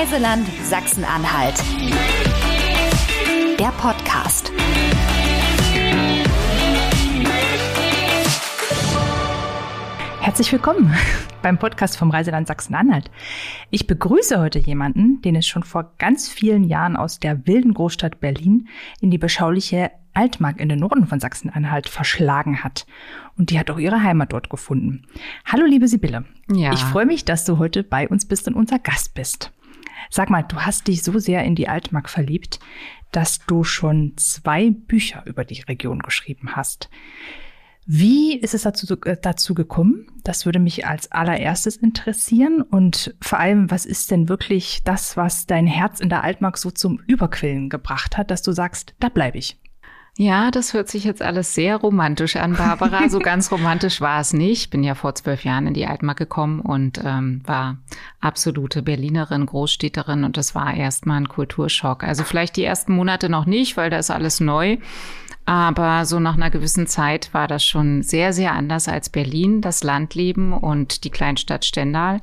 Reiseland Sachsen-Anhalt. Der Podcast. Herzlich willkommen beim Podcast vom Reiseland Sachsen-Anhalt. Ich begrüße heute jemanden, den es schon vor ganz vielen Jahren aus der wilden Großstadt Berlin in die beschauliche Altmark in den Norden von Sachsen-Anhalt verschlagen hat. Und die hat auch ihre Heimat dort gefunden. Hallo, liebe Sibylle. Ja. Ich freue mich, dass du heute bei uns bist und unser Gast bist. Sag mal, du hast dich so sehr in die Altmark verliebt, dass du schon zwei Bücher über die Region geschrieben hast. Wie ist es dazu, äh, dazu gekommen? Das würde mich als allererstes interessieren. Und vor allem, was ist denn wirklich das, was dein Herz in der Altmark so zum Überquillen gebracht hat, dass du sagst, da bleibe ich? Ja, das hört sich jetzt alles sehr romantisch an, Barbara. So ganz romantisch war es nicht. Bin ja vor zwölf Jahren in die Altmark gekommen und ähm, war absolute Berlinerin, Großstädterin und das war erstmal ein Kulturschock. Also vielleicht die ersten Monate noch nicht, weil da ist alles neu. Aber so nach einer gewissen Zeit war das schon sehr, sehr anders als Berlin, das Landleben und die Kleinstadt Stendal.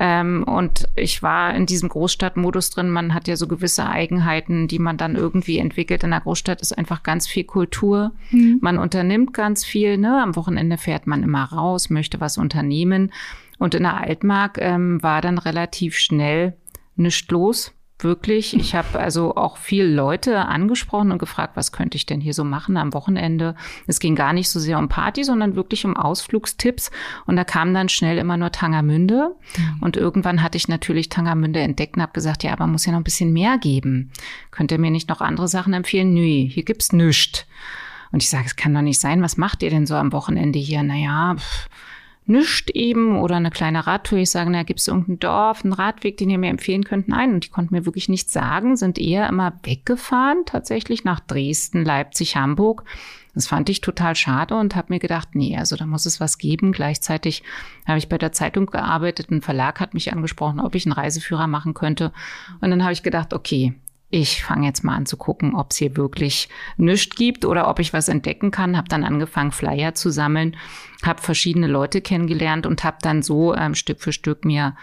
Ähm, und ich war in diesem Großstadtmodus drin. Man hat ja so gewisse Eigenheiten, die man dann irgendwie entwickelt. In der Großstadt ist einfach ganz viel Kultur. Mhm. Man unternimmt ganz viel. Ne? Am Wochenende fährt man immer raus, möchte was unternehmen. Und in der Altmark ähm, war dann relativ schnell nichts los wirklich. Ich habe also auch viel Leute angesprochen und gefragt, was könnte ich denn hier so machen am Wochenende. Es ging gar nicht so sehr um Party, sondern wirklich um Ausflugstipps. Und da kam dann schnell immer nur Tangermünde. Mhm. Und irgendwann hatte ich natürlich Tangermünde entdeckt und habe gesagt, ja, aber muss ja noch ein bisschen mehr geben. Könnt ihr mir nicht noch andere Sachen empfehlen? Nö, hier gibt's nichts. Und ich sage, es kann doch nicht sein. Was macht ihr denn so am Wochenende hier? Naja, pff, nischt eben oder eine kleine Radtour. Ich sage, na, gibt es irgendein Dorf, einen Radweg, den ihr mir empfehlen könnt? Nein, und die konnten mir wirklich nichts sagen, sind eher immer weggefahren, tatsächlich nach Dresden, Leipzig, Hamburg. Das fand ich total schade und habe mir gedacht, nee, also da muss es was geben. Gleichzeitig habe ich bei der Zeitung gearbeitet, ein Verlag hat mich angesprochen, ob ich einen Reiseführer machen könnte. Und dann habe ich gedacht, okay, ich fange jetzt mal an zu gucken, ob es hier wirklich nichts gibt oder ob ich was entdecken kann. Habe dann angefangen, Flyer zu sammeln, habe verschiedene Leute kennengelernt und habe dann so ähm, Stück für Stück mir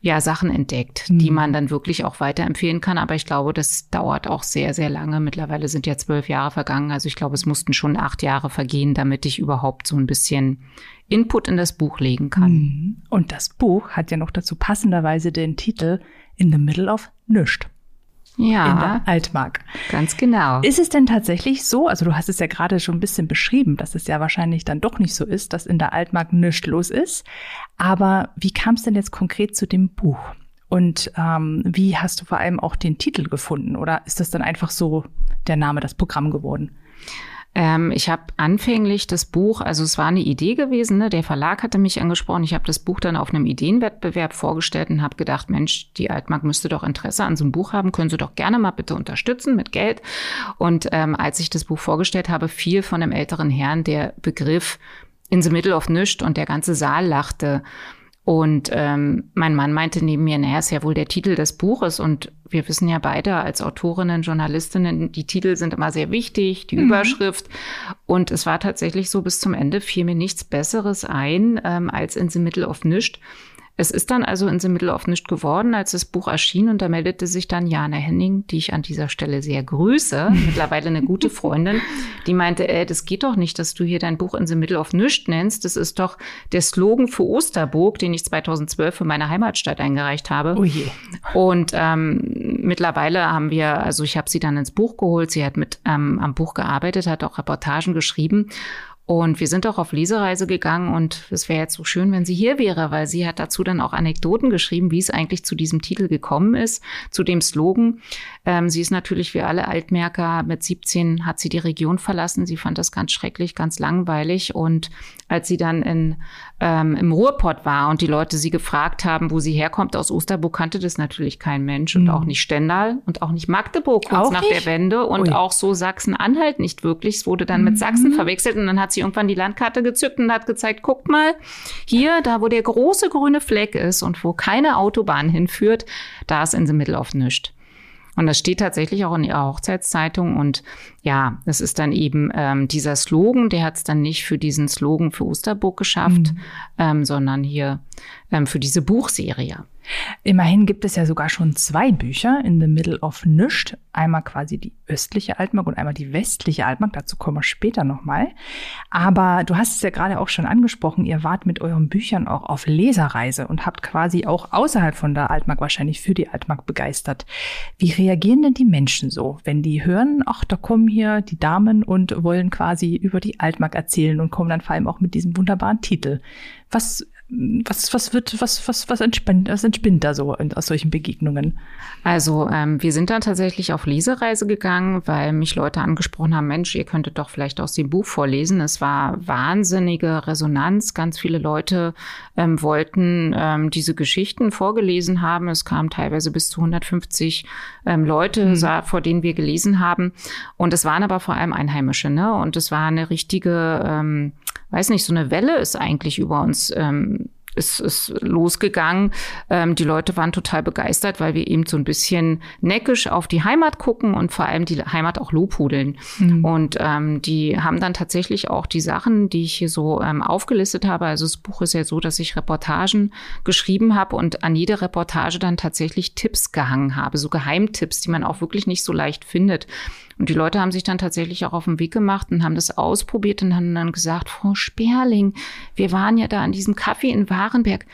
ja Sachen entdeckt, mhm. die man dann wirklich auch weiterempfehlen kann. Aber ich glaube, das dauert auch sehr, sehr lange. Mittlerweile sind ja zwölf Jahre vergangen. Also ich glaube, es mussten schon acht Jahre vergehen, damit ich überhaupt so ein bisschen Input in das Buch legen kann. Mhm. Und das Buch hat ja noch dazu passenderweise den Titel In the Middle of Nischt ja, in der Altmark. Ganz genau. Ist es denn tatsächlich so, also du hast es ja gerade schon ein bisschen beschrieben, dass es ja wahrscheinlich dann doch nicht so ist, dass in der Altmark nichts los ist. Aber wie kam es denn jetzt konkret zu dem Buch? Und ähm, wie hast du vor allem auch den Titel gefunden? Oder ist das dann einfach so der Name, das Programm geworden? Ähm, ich habe anfänglich das Buch, also es war eine Idee gewesen, ne? der Verlag hatte mich angesprochen. Ich habe das Buch dann auf einem Ideenwettbewerb vorgestellt und habe gedacht, Mensch, die Altmark müsste doch Interesse an so einem Buch haben, können Sie doch gerne mal bitte unterstützen mit Geld. Und ähm, als ich das Buch vorgestellt habe, fiel von einem älteren Herrn der Begriff in the middle of nischt und der ganze Saal lachte. Und ähm, mein Mann meinte neben mir, naja, ist ja wohl der Titel des Buches. Und wir wissen ja beide als Autorinnen, Journalistinnen, die Titel sind immer sehr wichtig, die mhm. Überschrift. Und es war tatsächlich so, bis zum Ende fiel mir nichts Besseres ein ähm, als in the middle of nischt. Es ist dann also in The Middle of nicht geworden, als das Buch erschien und da meldete sich dann Jana Henning, die ich an dieser Stelle sehr grüße, mittlerweile eine gute Freundin, die meinte, äh, das geht doch nicht, dass du hier dein Buch in The Middle of Nischt nennst. Das ist doch der Slogan für Osterburg, den ich 2012 für meine Heimatstadt eingereicht habe. Oh je. Und ähm, mittlerweile haben wir, also ich habe sie dann ins Buch geholt, sie hat mit ähm, am Buch gearbeitet, hat auch Reportagen geschrieben und wir sind auch auf Lesereise gegangen und es wäre jetzt so schön, wenn sie hier wäre, weil sie hat dazu dann auch Anekdoten geschrieben, wie es eigentlich zu diesem Titel gekommen ist, zu dem Slogan. Ähm, sie ist natürlich wie alle Altmerker, mit 17 hat sie die Region verlassen. Sie fand das ganz schrecklich, ganz langweilig. Und als sie dann in, ähm, im Ruhrpott war und die Leute sie gefragt haben, wo sie herkommt, aus Osterburg kannte das natürlich kein Mensch und mhm. auch nicht Stendal und auch nicht Magdeburg kurz auch nach nicht? der Wende und Ui. auch so Sachsen-Anhalt nicht wirklich. Es wurde dann mhm. mit Sachsen verwechselt und dann hat sie irgendwann die Landkarte gezückt und hat gezeigt, guckt mal, hier, da wo der große grüne Fleck ist und wo keine Autobahn hinführt, da ist in the middle of nischt. Und das steht tatsächlich auch in ihrer Hochzeitszeitung. Und ja, es ist dann eben ähm, dieser Slogan, der hat es dann nicht für diesen Slogan für Osterburg geschafft, mhm. ähm, sondern hier ähm, für diese Buchserie. Immerhin gibt es ja sogar schon zwei Bücher in the middle of Nischt. Einmal quasi die östliche Altmark und einmal die westliche Altmark. Dazu kommen wir später nochmal. Aber du hast es ja gerade auch schon angesprochen. Ihr wart mit euren Büchern auch auf Leserreise und habt quasi auch außerhalb von der Altmark wahrscheinlich für die Altmark begeistert. Wie reagieren denn die Menschen so, wenn die hören, ach, da kommen hier die Damen und wollen quasi über die Altmark erzählen und kommen dann vor allem auch mit diesem wunderbaren Titel? Was was, was wird, was, was, was entspinnt, was entspinnt da so aus solchen Begegnungen? Also ähm, wir sind dann tatsächlich auf Lesereise gegangen, weil mich Leute angesprochen haben, Mensch, ihr könntet doch vielleicht aus dem Buch vorlesen. Es war wahnsinnige Resonanz. Ganz viele Leute ähm, wollten ähm, diese Geschichten vorgelesen haben. Es kamen teilweise bis zu 150 ähm, Leute, mhm. vor denen wir gelesen haben. Und es waren aber vor allem Einheimische, ne? Und es war eine richtige ähm, weiß nicht, so eine Welle ist eigentlich über uns ähm, ist, ist losgegangen. Ähm, die Leute waren total begeistert, weil wir eben so ein bisschen neckisch auf die Heimat gucken und vor allem die Heimat auch lobhudeln. Mhm. Und ähm, die haben dann tatsächlich auch die Sachen, die ich hier so ähm, aufgelistet habe. Also das Buch ist ja so, dass ich Reportagen geschrieben habe und an jede Reportage dann tatsächlich Tipps gehangen habe, so Geheimtipps, die man auch wirklich nicht so leicht findet. Und die Leute haben sich dann tatsächlich auch auf den Weg gemacht und haben das ausprobiert und haben dann gesagt, Frau Sperling, wir waren ja da an diesem Kaffee in Warenberg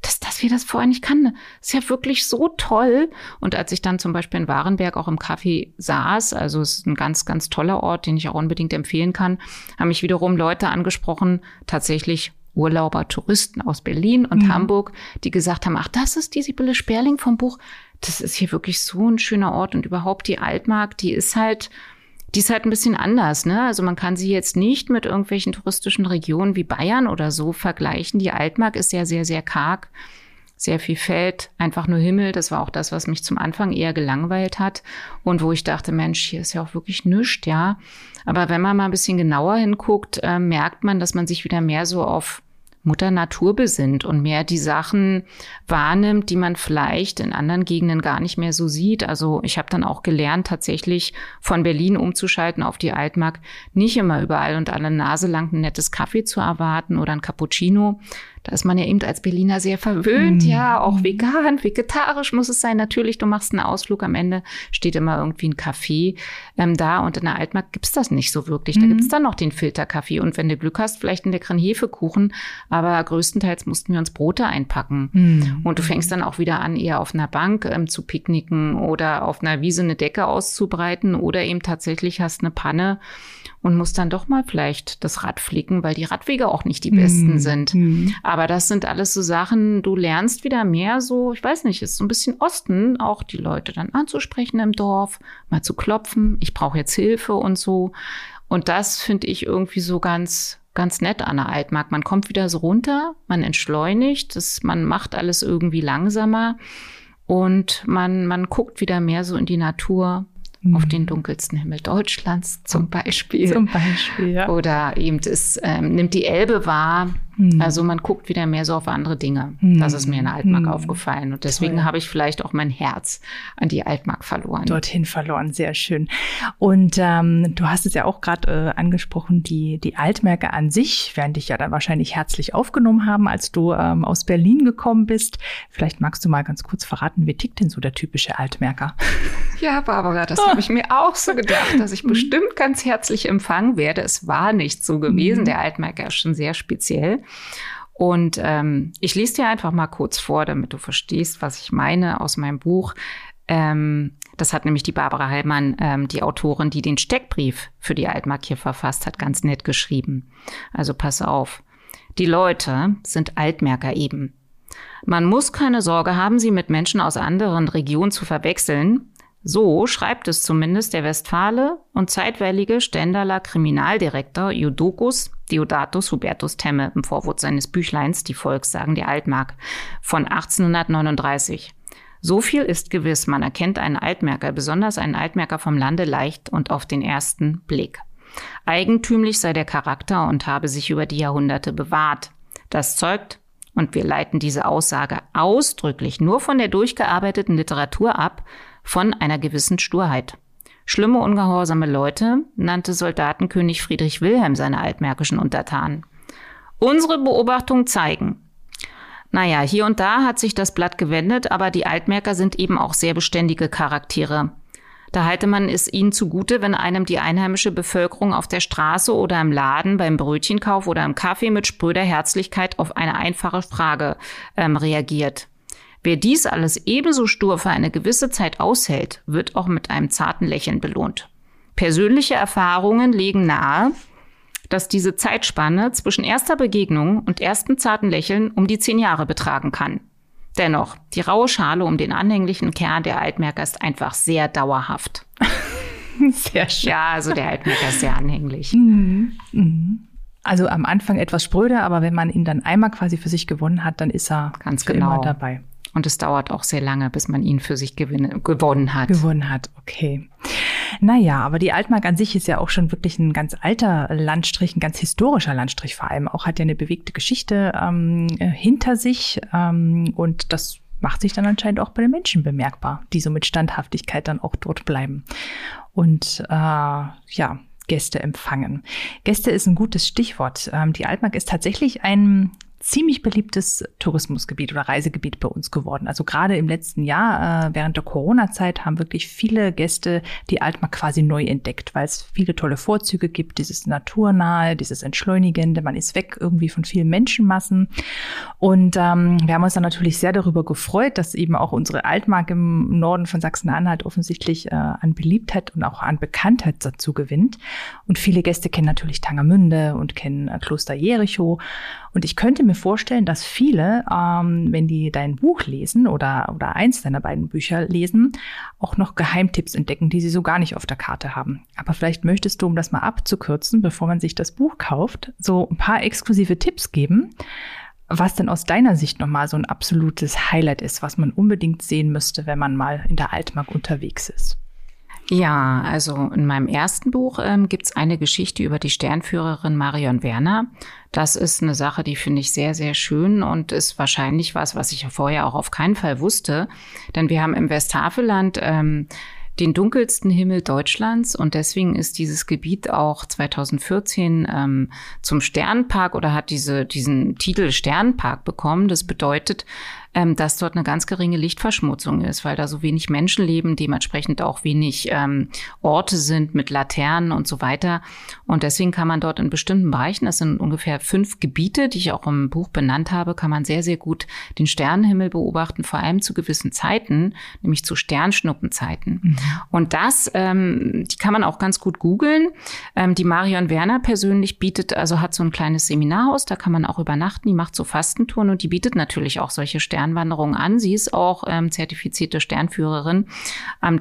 dass, dass wir das vorher nicht kannten. ist ja wirklich so toll. Und als ich dann zum Beispiel in Warenberg auch im Café saß, also es ist ein ganz, ganz toller Ort, den ich auch unbedingt empfehlen kann, haben mich wiederum Leute angesprochen, tatsächlich Urlauber, Touristen aus Berlin und mhm. Hamburg, die gesagt haben, ach, das ist die Sibylle Sperling vom Buch das ist hier wirklich so ein schöner Ort und überhaupt die Altmark, die ist halt, die ist halt ein bisschen anders, ne? Also man kann sie jetzt nicht mit irgendwelchen touristischen Regionen wie Bayern oder so vergleichen. Die Altmark ist ja sehr, sehr karg, sehr viel Feld, einfach nur Himmel. Das war auch das, was mich zum Anfang eher gelangweilt hat und wo ich dachte, Mensch, hier ist ja auch wirklich nichts, ja. Aber wenn man mal ein bisschen genauer hinguckt, äh, merkt man, dass man sich wieder mehr so auf Mutter Natur besinnt und mehr die Sachen wahrnimmt, die man vielleicht in anderen Gegenden gar nicht mehr so sieht. Also ich habe dann auch gelernt, tatsächlich von Berlin umzuschalten auf die Altmark, nicht immer überall und alle Nase lang ein nettes Kaffee zu erwarten oder ein Cappuccino, da ist man ja eben als Berliner sehr verwöhnt, mm. ja, auch vegan, vegetarisch muss es sein. Natürlich, du machst einen Ausflug, am Ende steht immer irgendwie ein Kaffee ähm, da und in der Altmark gibt's das nicht so wirklich. Da mm. gibt's dann noch den Filterkaffee und wenn du Glück hast, vielleicht einen leckeren Hefekuchen, aber größtenteils mussten wir uns Brote einpacken. Mm. Und du fängst dann auch wieder an, eher auf einer Bank ähm, zu picknicken oder auf einer Wiese eine Decke auszubreiten oder eben tatsächlich hast eine Panne und muss dann doch mal vielleicht das Rad flicken, weil die Radwege auch nicht die besten mm. sind. Mm. Aber das sind alles so Sachen, du lernst wieder mehr so, ich weiß nicht, ist so ein bisschen Osten, auch die Leute dann anzusprechen im Dorf, mal zu klopfen, ich brauche jetzt Hilfe und so. Und das finde ich irgendwie so ganz, ganz nett an der Altmark. Man kommt wieder so runter, man entschleunigt, das, man macht alles irgendwie langsamer und man, man guckt wieder mehr so in die Natur mhm. auf den dunkelsten Himmel Deutschlands zum Beispiel. Zum Beispiel, ja. Oder eben es ähm, nimmt die Elbe wahr hm. Also man guckt wieder mehr so auf andere Dinge. Hm. Das ist mir in der Altmark hm. aufgefallen. Und deswegen habe ich vielleicht auch mein Herz an die Altmark verloren. Dorthin verloren, sehr schön. Und ähm, du hast es ja auch gerade äh, angesprochen, die, die Altmärkte an sich werden dich ja dann wahrscheinlich herzlich aufgenommen haben, als du ähm, aus Berlin gekommen bist. Vielleicht magst du mal ganz kurz verraten, wie tickt denn so der typische Altmärker? Ja, Barbara, das habe ich mir auch so gedacht, dass ich hm. bestimmt ganz herzlich empfangen werde. Es war nicht so gewesen. Hm. Der Altmärker ist schon sehr speziell. Und ähm, ich lese dir einfach mal kurz vor, damit du verstehst, was ich meine aus meinem Buch. Ähm, das hat nämlich die Barbara Heilmann, ähm, die Autorin, die den Steckbrief für die Altmark hier verfasst hat, ganz nett geschrieben. Also pass auf. Die Leute sind Altmerker eben. Man muss keine Sorge haben, sie mit Menschen aus anderen Regionen zu verwechseln. So schreibt es zumindest der Westfale und zeitweilige Stendaler Kriminaldirektor Jodokus Deodatus Hubertus Temme im Vorwort seines Büchleins Die Volkssagen der Altmark von 1839. So viel ist gewiss, man erkennt einen Altmerker, besonders einen Altmerker vom Lande leicht und auf den ersten Blick. Eigentümlich sei der Charakter und habe sich über die Jahrhunderte bewahrt. Das zeugt, und wir leiten diese Aussage ausdrücklich nur von der durchgearbeiteten Literatur ab, von einer gewissen Sturheit. Schlimme, ungehorsame Leute nannte Soldatenkönig Friedrich Wilhelm seine altmärkischen Untertanen. Unsere Beobachtungen zeigen, naja, hier und da hat sich das Blatt gewendet, aber die Altmärker sind eben auch sehr beständige Charaktere. Da halte man es ihnen zugute, wenn einem die einheimische Bevölkerung auf der Straße oder im Laden, beim Brötchenkauf oder im Kaffee mit spröder Herzlichkeit auf eine einfache Frage ähm, reagiert. Wer dies alles ebenso stur für eine gewisse Zeit aushält, wird auch mit einem zarten Lächeln belohnt. Persönliche Erfahrungen legen nahe, dass diese Zeitspanne zwischen erster Begegnung und erstem zarten Lächeln um die zehn Jahre betragen kann. Dennoch, die raue Schale um den anhänglichen Kern der Altmerker ist einfach sehr dauerhaft. sehr schön. Ja, also der Altmerker ist sehr anhänglich. Mhm. Mhm. Also am Anfang etwas spröder, aber wenn man ihn dann einmal quasi für sich gewonnen hat, dann ist er ganz genau immer dabei. Und es dauert auch sehr lange, bis man ihn für sich gewinne, gewonnen hat. Gewonnen hat, okay. Naja, aber die Altmark an sich ist ja auch schon wirklich ein ganz alter Landstrich, ein ganz historischer Landstrich vor allem. Auch hat ja eine bewegte Geschichte ähm, hinter sich ähm, und das macht sich dann anscheinend auch bei den Menschen bemerkbar, die so mit Standhaftigkeit dann auch dort bleiben. Und äh, ja, Gäste empfangen. Gäste ist ein gutes Stichwort. Ähm, die Altmark ist tatsächlich ein ziemlich beliebtes Tourismusgebiet oder Reisegebiet bei uns geworden. Also gerade im letzten Jahr, äh, während der Corona-Zeit, haben wirklich viele Gäste die Altmark quasi neu entdeckt, weil es viele tolle Vorzüge gibt, dieses Naturnahe, dieses Entschleunigende, man ist weg irgendwie von vielen Menschenmassen. Und ähm, wir haben uns dann natürlich sehr darüber gefreut, dass eben auch unsere Altmark im Norden von Sachsen-Anhalt offensichtlich äh, an Beliebtheit und auch an Bekanntheit dazu gewinnt. Und viele Gäste kennen natürlich Tangermünde und kennen äh, Kloster Jericho. Und ich könnte mir vorstellen, dass viele, ähm, wenn die dein Buch lesen oder, oder eins deiner beiden Bücher lesen, auch noch Geheimtipps entdecken, die sie so gar nicht auf der Karte haben. Aber vielleicht möchtest du, um das mal abzukürzen, bevor man sich das Buch kauft, so ein paar exklusive Tipps geben, was denn aus deiner Sicht nochmal so ein absolutes Highlight ist, was man unbedingt sehen müsste, wenn man mal in der Altmark unterwegs ist. Ja, also in meinem ersten Buch ähm, gibt es eine Geschichte über die Sternführerin Marion Werner. Das ist eine Sache, die finde ich sehr, sehr schön und ist wahrscheinlich was, was ich vorher auch auf keinen Fall wusste. Denn wir haben im Westhaveland ähm, den dunkelsten Himmel Deutschlands und deswegen ist dieses Gebiet auch 2014 ähm, zum Sternpark oder hat diese, diesen Titel Sternpark bekommen. Das bedeutet, ähm, dass dort eine ganz geringe Lichtverschmutzung ist, weil da so wenig Menschen leben, dementsprechend auch wenig ähm, Orte sind mit Laternen und so weiter. Und deswegen kann man dort in bestimmten Bereichen, das sind ungefähr fünf Gebiete, die ich auch im Buch benannt habe, kann man sehr, sehr gut den Sternenhimmel beobachten, vor allem zu gewissen Zeiten, nämlich zu Sternschnuppenzeiten. Mhm. Und das, ähm, die kann man auch ganz gut googeln. Ähm, die Marion Werner persönlich bietet, also hat so ein kleines Seminarhaus, da kann man auch übernachten, die macht so Fastentouren und die bietet natürlich auch solche Sterne Sternwanderung an. Sie ist auch ähm, zertifizierte Sternführerin. Am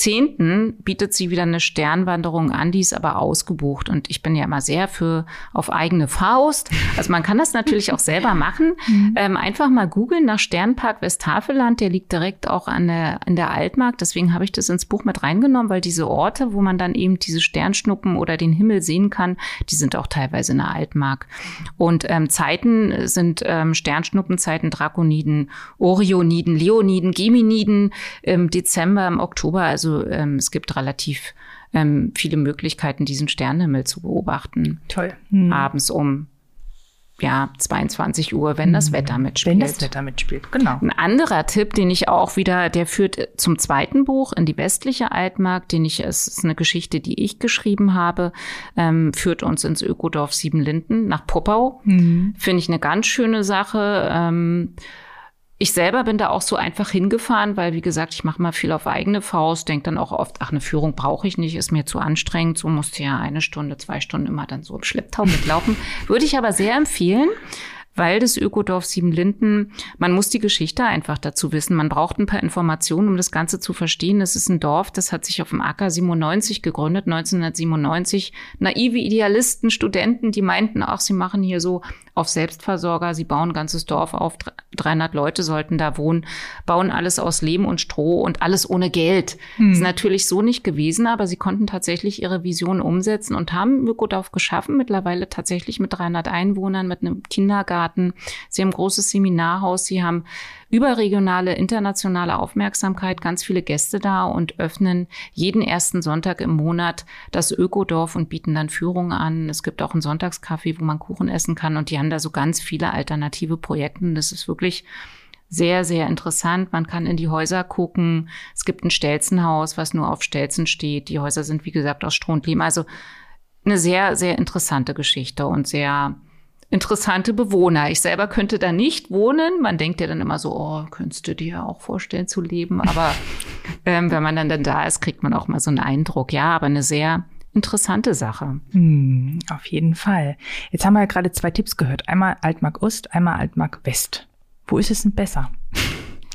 30.10. bietet sie wieder eine Sternwanderung an, die ist aber ausgebucht. Und ich bin ja immer sehr für auf eigene Faust. Also man kann das natürlich auch selber machen. Mhm. Ähm, einfach mal googeln nach Sternpark Westhaveland. Der liegt direkt auch an der, in der Altmark. Deswegen habe ich das ins Buch mit reingenommen, weil diese Orte, wo man dann eben diese Sternschnuppen oder den Himmel sehen kann, die sind auch teilweise in der Altmark. Und ähm, Zeiten sind ähm, Sternschnuppenzeiten Drakoniden, Orioniden, Leoniden, Geminiden im Dezember, im Oktober. Also ähm, es gibt relativ ähm, viele Möglichkeiten, diesen Sternenhimmel zu beobachten. Toll. Hm. Abends um ja, 22 Uhr, wenn das hm. Wetter mitspielt. Wenn das Wetter mitspielt, genau. Ein anderer Tipp, den ich auch wieder, der führt zum zweiten Buch in die westliche Altmark, den ich, es ist eine Geschichte, die ich geschrieben habe, ähm, führt uns ins Ökodorf Siebenlinden nach Poppau. Mhm. Finde ich eine ganz schöne Sache. Ähm, ich selber bin da auch so einfach hingefahren, weil, wie gesagt, ich mache mal viel auf eigene Faust, denke dann auch oft, ach, eine Führung brauche ich nicht, ist mir zu anstrengend, so musste ja eine Stunde, zwei Stunden immer dann so im Schlepptau mitlaufen. Würde ich aber sehr empfehlen weil das Ökodorf Siebenlinden, man muss die Geschichte einfach dazu wissen. Man braucht ein paar Informationen, um das Ganze zu verstehen. Es ist ein Dorf, das hat sich auf dem Acker 97 gegründet, 1997. Naive Idealisten, Studenten, die meinten, ach, sie machen hier so auf Selbstversorger, sie bauen ein ganzes Dorf auf, 300 Leute sollten da wohnen, bauen alles aus Lehm und Stroh und alles ohne Geld. Hm. Ist natürlich so nicht gewesen, aber sie konnten tatsächlich ihre Vision umsetzen und haben Ökodorf geschaffen, mittlerweile tatsächlich mit 300 Einwohnern, mit einem Kindergarten, Kindergarten. Sie haben ein großes Seminarhaus. Sie haben überregionale, internationale Aufmerksamkeit, ganz viele Gäste da und öffnen jeden ersten Sonntag im Monat das Ökodorf und bieten dann Führungen an. Es gibt auch einen Sonntagskaffee, wo man Kuchen essen kann und die haben da so ganz viele alternative Projekte. Das ist wirklich sehr, sehr interessant. Man kann in die Häuser gucken. Es gibt ein Stelzenhaus, was nur auf Stelzen steht. Die Häuser sind, wie gesagt, aus Stroh und Lehm. Also eine sehr, sehr interessante Geschichte und sehr interessante Bewohner. Ich selber könnte da nicht wohnen. Man denkt ja dann immer so, oh, könntest du dir auch vorstellen zu leben. Aber ähm, wenn man dann, dann da ist, kriegt man auch mal so einen Eindruck. Ja, aber eine sehr interessante Sache. Hm, auf jeden Fall. Jetzt haben wir ja gerade zwei Tipps gehört. Einmal Altmark Ost, einmal Altmark West. Wo ist es denn besser?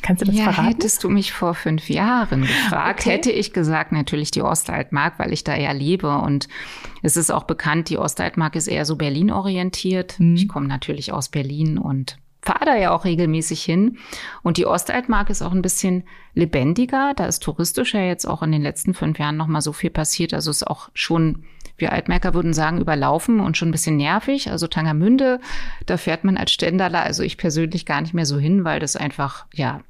Kannst du das ja, verraten? Hättest du mich vor fünf Jahren gefragt, okay. hätte ich gesagt, natürlich die Ostaltmark, weil ich da eher lebe. Und es ist auch bekannt, die Ostaltmark ist eher so Berlin orientiert. Mhm. Ich komme natürlich aus Berlin und fahre da ja auch regelmäßig hin. Und die Ostaltmark ist auch ein bisschen lebendiger. Da ist touristisch ja jetzt auch in den letzten fünf Jahren noch mal so viel passiert. Also ist auch schon wir Altmerker würden sagen, überlaufen und schon ein bisschen nervig. Also Tangermünde, da fährt man als Ständerler, also ich persönlich gar nicht mehr so hin, weil das einfach, ja,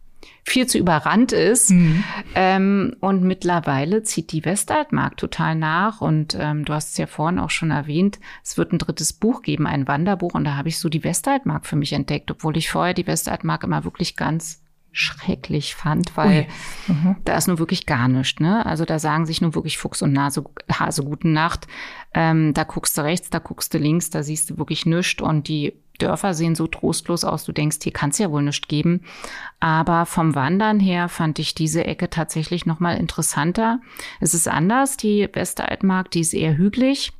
viel zu überrannt ist. Mhm. Ähm, und mittlerweile zieht die Westaltmark total nach. Und ähm, du hast es ja vorhin auch schon erwähnt, es wird ein drittes Buch geben, ein Wanderbuch. Und da habe ich so die Westaltmark für mich entdeckt, obwohl ich vorher die Westaltmark immer wirklich ganz schrecklich fand, weil mhm. da ist nur wirklich gar nichts. Ne? Also da sagen sich nur wirklich Fuchs und Nase, Hase guten Nacht. Ähm, da guckst du rechts, da guckst du links, da siehst du wirklich nichts und die Dörfer sehen so trostlos aus, du denkst, hier kann es ja wohl nichts geben. Aber vom Wandern her fand ich diese Ecke tatsächlich nochmal interessanter. Es ist anders, die Westeraltmark, die ist eher hügelig.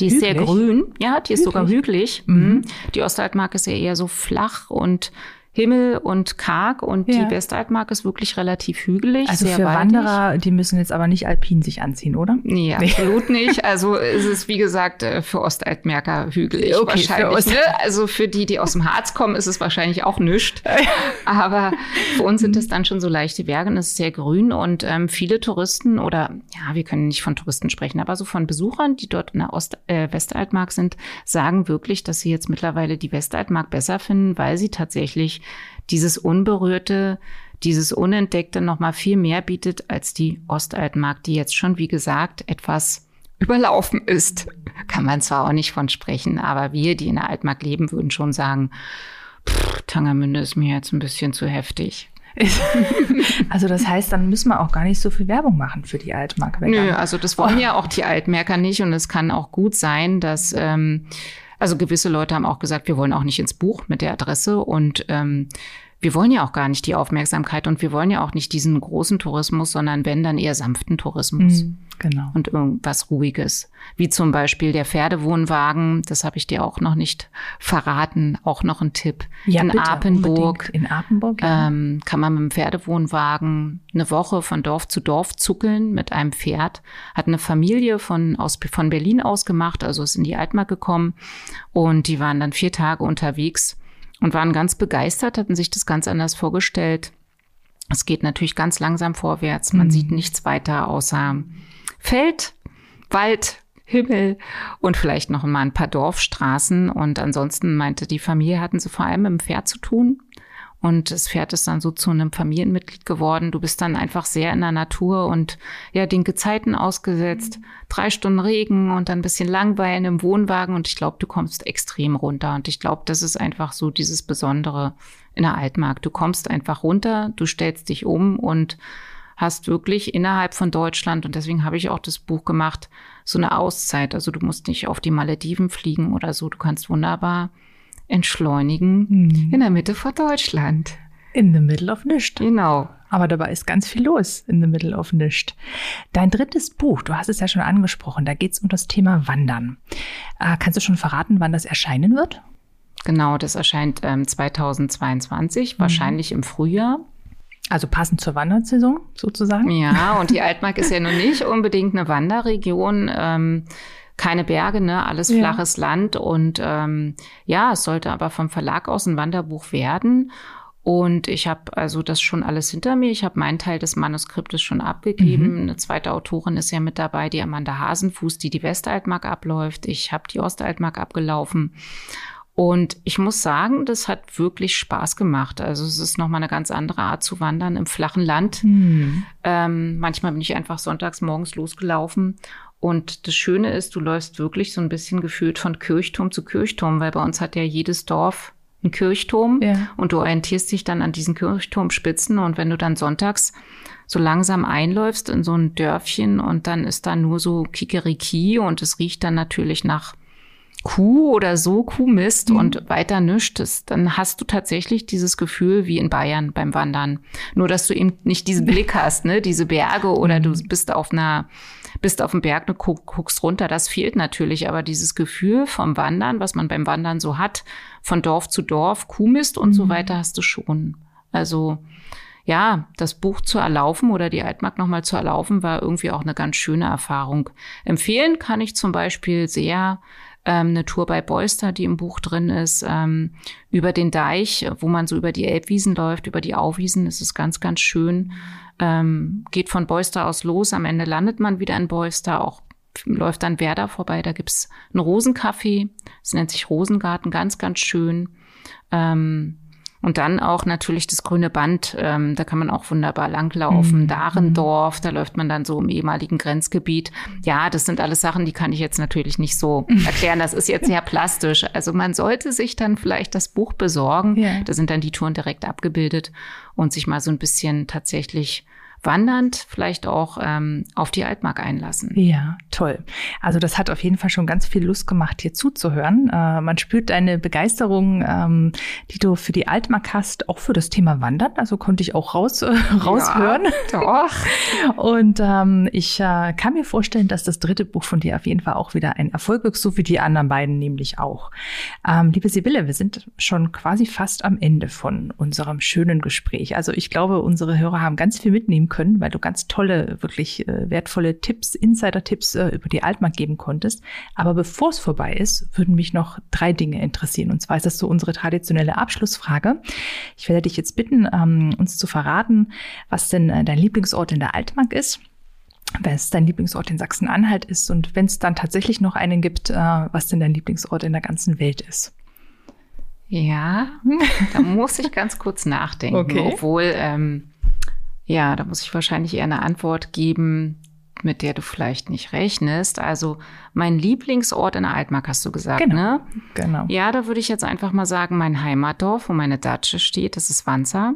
Die ist hügelig? sehr grün, ja, die ist hügelig. sogar hügelig. Mhm. Die Ostaltmark ist ja eher so flach und Himmel und karg und ja. die Westaltmark ist wirklich relativ hügelig. Also für waldig. Wanderer, die müssen jetzt aber nicht alpin sich anziehen, oder? Nee, nee. absolut nicht. Also es ist wie gesagt äh, für Ostaltmerker hügelig okay, wahrscheinlich. Für ne? Also für die, die aus dem Harz kommen, ist es wahrscheinlich auch nichts. aber für uns sind es dann schon so leichte Berge und es ist sehr grün und ähm, viele Touristen oder ja, wir können nicht von Touristen sprechen, aber so von Besuchern, die dort in der Ost äh, Westaltmark sind, sagen wirklich, dass sie jetzt mittlerweile die Westaltmark besser finden, weil sie tatsächlich dieses Unberührte, dieses Unentdeckte noch mal viel mehr bietet als die Ostaltmark, die jetzt schon, wie gesagt, etwas überlaufen ist. Kann man zwar auch nicht von sprechen, aber wir, die in der Altmark leben, würden schon sagen, pff, Tangermünde ist mir jetzt ein bisschen zu heftig. also das heißt, dann müssen wir auch gar nicht so viel Werbung machen für die Altmark. Nö, also das wollen ja auch die Altmerker nicht und es kann auch gut sein, dass ähm, also gewisse Leute haben auch gesagt, wir wollen auch nicht ins Buch mit der Adresse und ähm, wir wollen ja auch gar nicht die Aufmerksamkeit und wir wollen ja auch nicht diesen großen Tourismus, sondern wenn dann eher sanften Tourismus. Mhm, genau. Und irgendwas Ruhiges. Wie zum Beispiel der Pferdewohnwagen, das habe ich dir auch noch nicht verraten, auch noch ein Tipp. Ja, in bitte, Apenburg. In Apenburg, ja. ähm, kann man mit dem Pferdewohnwagen eine Woche von Dorf zu Dorf zuckeln mit einem Pferd. Hat eine Familie von, aus, von Berlin aus gemacht, also ist in die Altmark gekommen und die waren dann vier Tage unterwegs und waren ganz begeistert, hatten sich das ganz anders vorgestellt. Es geht natürlich ganz langsam vorwärts. Man mhm. sieht nichts weiter außer Feld, Wald, Himmel und vielleicht noch mal ein paar Dorfstraßen. Und ansonsten meinte die Familie, hatten sie vor allem mit dem Pferd zu tun. Und das Pferd ist dann so zu einem Familienmitglied geworden. Du bist dann einfach sehr in der Natur und ja, den Gezeiten ausgesetzt. Drei Stunden Regen und dann ein bisschen Langweilen im Wohnwagen. Und ich glaube, du kommst extrem runter. Und ich glaube, das ist einfach so dieses Besondere in der Altmark. Du kommst einfach runter, du stellst dich um und hast wirklich innerhalb von Deutschland, und deswegen habe ich auch das Buch gemacht, so eine Auszeit. Also du musst nicht auf die Malediven fliegen oder so. Du kannst wunderbar entschleunigen mhm. in der Mitte von Deutschland. In the middle of nischt. Genau. Aber dabei ist ganz viel los in the middle of nischt. Dein drittes Buch, du hast es ja schon angesprochen, da geht es um das Thema Wandern. Äh, kannst du schon verraten, wann das erscheinen wird? Genau, das erscheint ähm, 2022, mhm. wahrscheinlich im Frühjahr. Also passend zur Wandersaison sozusagen? Ja, und die Altmark ist ja nun nicht unbedingt eine Wanderregion. Ähm, keine Berge, ne, alles ja. flaches Land. Und ähm, ja, es sollte aber vom Verlag aus ein Wanderbuch werden. Und ich habe also das schon alles hinter mir. Ich habe meinen Teil des Manuskriptes schon abgegeben. Mhm. Eine zweite Autorin ist ja mit dabei, die Amanda Hasenfuß, die die Westaltmark abläuft. Ich habe die Ostaltmark abgelaufen. Und ich muss sagen, das hat wirklich Spaß gemacht. Also es ist nochmal eine ganz andere Art zu wandern im flachen Land. Mhm. Ähm, manchmal bin ich einfach sonntags morgens losgelaufen. Und das Schöne ist, du läufst wirklich so ein bisschen gefühlt von Kirchturm zu Kirchturm, weil bei uns hat ja jedes Dorf einen Kirchturm ja. und du orientierst dich dann an diesen Kirchturmspitzen. Und wenn du dann sonntags so langsam einläufst in so ein Dörfchen und dann ist da nur so Kikeriki und es riecht dann natürlich nach Kuh oder so Kuhmist mhm. und weiter nichts, dann hast du tatsächlich dieses Gefühl wie in Bayern beim Wandern. Nur, dass du eben nicht diesen Blick hast, ne, diese Berge oder du mhm. bist auf einer, bist auf dem Berg und guck, guckst runter, das fehlt natürlich. Aber dieses Gefühl vom Wandern, was man beim Wandern so hat, von Dorf zu Dorf, Kuhmist und mhm. so weiter hast du schon. Also, ja, das Buch zu erlaufen oder die Altmark nochmal zu erlaufen, war irgendwie auch eine ganz schöne Erfahrung. Empfehlen kann ich zum Beispiel sehr ähm, eine Tour bei Beuster, die im Buch drin ist, ähm, über den Deich, wo man so über die Elbwiesen läuft, über die Auwiesen. Das ist ganz, ganz schön. Ähm, geht von Beuster aus los. Am Ende landet man wieder in Beuster. Auch läuft dann Werder vorbei. Da gibt's einen Rosencafé. Das nennt sich Rosengarten. Ganz, ganz schön. Ähm, und dann auch natürlich das grüne Band, ähm, da kann man auch wunderbar langlaufen. Mhm. Dahrendorf, da läuft man dann so im ehemaligen Grenzgebiet. Ja, das sind alles Sachen, die kann ich jetzt natürlich nicht so erklären. Das ist jetzt sehr plastisch. Also man sollte sich dann vielleicht das Buch besorgen. Ja. Da sind dann die Touren direkt abgebildet und sich mal so ein bisschen tatsächlich wandernd vielleicht auch ähm, auf die Altmark einlassen. Ja, toll. Also das hat auf jeden Fall schon ganz viel Lust gemacht, hier zuzuhören. Äh, man spürt deine Begeisterung, ähm, die du für die Altmark hast, auch für das Thema Wandern. Also konnte ich auch raus, äh, raushören. Ja, doch. Und ähm, ich äh, kann mir vorstellen, dass das dritte Buch von dir auf jeden Fall auch wieder ein Erfolg wird, so wie die anderen beiden nämlich auch. Ähm, liebe Sibylle, wir sind schon quasi fast am Ende von unserem schönen Gespräch. Also ich glaube, unsere Hörer haben ganz viel mitnehmen können, weil du ganz tolle, wirklich äh, wertvolle Tipps, Insider-Tipps äh, über die Altmark geben konntest. Aber bevor es vorbei ist, würden mich noch drei Dinge interessieren. Und zwar ist das so unsere traditionelle Abschlussfrage. Ich werde dich jetzt bitten, ähm, uns zu verraten, was denn äh, dein Lieblingsort in der Altmark ist was dein Lieblingsort in Sachsen-Anhalt ist und wenn es dann tatsächlich noch einen gibt, was denn dein Lieblingsort in der ganzen Welt ist. Ja, da muss ich ganz kurz nachdenken, okay. obwohl ähm, ja, da muss ich wahrscheinlich eher eine Antwort geben, mit der du vielleicht nicht rechnest. Also mein Lieblingsort in der Altmark hast du gesagt, genau. ne? Genau. Ja, da würde ich jetzt einfach mal sagen, mein Heimatdorf, wo meine Datsche steht, das ist Wanzer.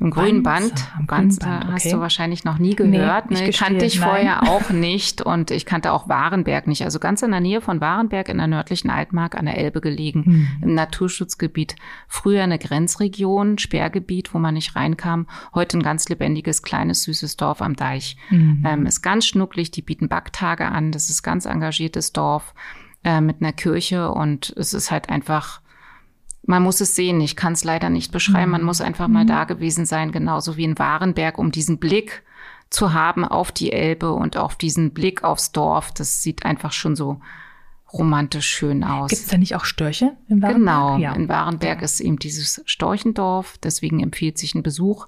Im grünen Band, Banzer okay. hast du wahrscheinlich noch nie gehört. Nee, ne? Kannte ich nein. vorher auch nicht und ich kannte auch Warenberg nicht. Also ganz in der Nähe von Warenberg in der nördlichen Altmark an der Elbe gelegen, mhm. im Naturschutzgebiet. Früher eine Grenzregion, Sperrgebiet, wo man nicht reinkam. Heute ein ganz lebendiges, kleines, süßes Dorf am Deich. Mhm. Ähm, ist ganz schnucklig, die bieten Backtage an. Das ist ganz engagiertes Dorf äh, mit einer Kirche und es ist halt einfach man muss es sehen, ich kann es leider nicht beschreiben. Man mhm. muss einfach mal mhm. da gewesen sein, genauso wie in Warenberg, um diesen Blick zu haben auf die Elbe und auf diesen Blick aufs Dorf. Das sieht einfach schon so romantisch schön aus. Gibt es da nicht auch Störche in Warenberg? Genau, ja. in Warenberg ja. ist eben dieses Storchendorf. Deswegen empfiehlt sich ein Besuch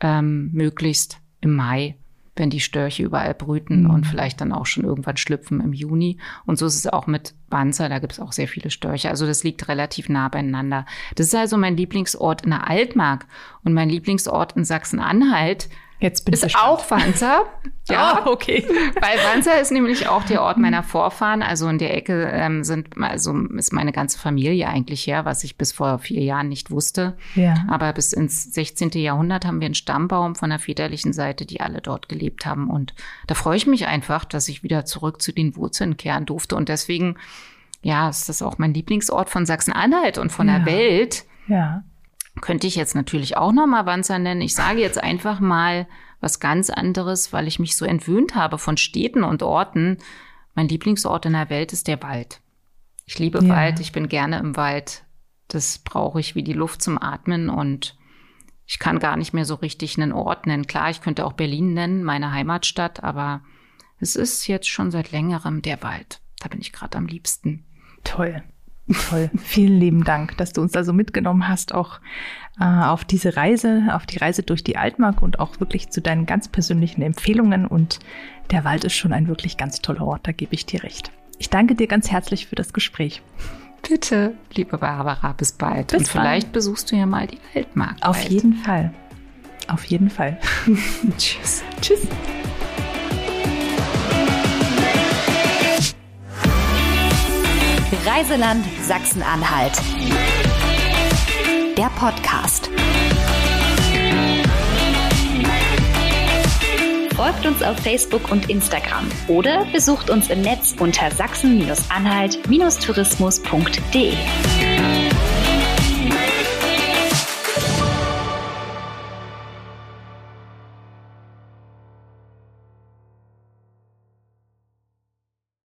ähm, möglichst im Mai wenn die Störche überall brüten mhm. und vielleicht dann auch schon irgendwann schlüpfen im Juni. Und so ist es auch mit Banzer, da gibt es auch sehr viele Störche. Also das liegt relativ nah beieinander. Das ist also mein Lieblingsort in der Altmark und mein Lieblingsort in Sachsen-Anhalt Jetzt bin ist ich auch Wanzer. ja, oh, okay. Weil Wanzer ist nämlich auch der Ort meiner Vorfahren. Also in der Ecke ähm, sind, also ist meine ganze Familie eigentlich her, was ich bis vor vier Jahren nicht wusste. Ja. Aber bis ins 16. Jahrhundert haben wir einen Stammbaum von der väterlichen Seite, die alle dort gelebt haben. Und da freue ich mich einfach, dass ich wieder zurück zu den Wurzeln kehren durfte. Und deswegen, ja, ist das auch mein Lieblingsort von Sachsen-Anhalt und von ja. der Welt. Ja. Könnte ich jetzt natürlich auch nochmal Wanzer nennen. Ich sage jetzt einfach mal was ganz anderes, weil ich mich so entwöhnt habe von Städten und Orten. Mein Lieblingsort in der Welt ist der Wald. Ich liebe ja. Wald, ich bin gerne im Wald. Das brauche ich wie die Luft zum Atmen und ich kann gar nicht mehr so richtig einen Ort nennen. Klar, ich könnte auch Berlin nennen, meine Heimatstadt, aber es ist jetzt schon seit längerem der Wald. Da bin ich gerade am liebsten. Toll. Toll. Vielen lieben Dank, dass du uns da so mitgenommen hast, auch äh, auf diese Reise, auf die Reise durch die Altmark und auch wirklich zu deinen ganz persönlichen Empfehlungen. Und der Wald ist schon ein wirklich ganz toller Ort, da gebe ich dir recht. Ich danke dir ganz herzlich für das Gespräch. Bitte, liebe Barbara, bis bald. Bis Und vielleicht besuchst du ja mal die Altmark. Auf bald. jeden Fall. Auf jeden Fall. Tschüss. Tschüss. Reiseland Sachsen-Anhalt. Der Podcast. Folgt uns auf Facebook und Instagram oder besucht uns im Netz unter sachsen-anhalt-tourismus.de.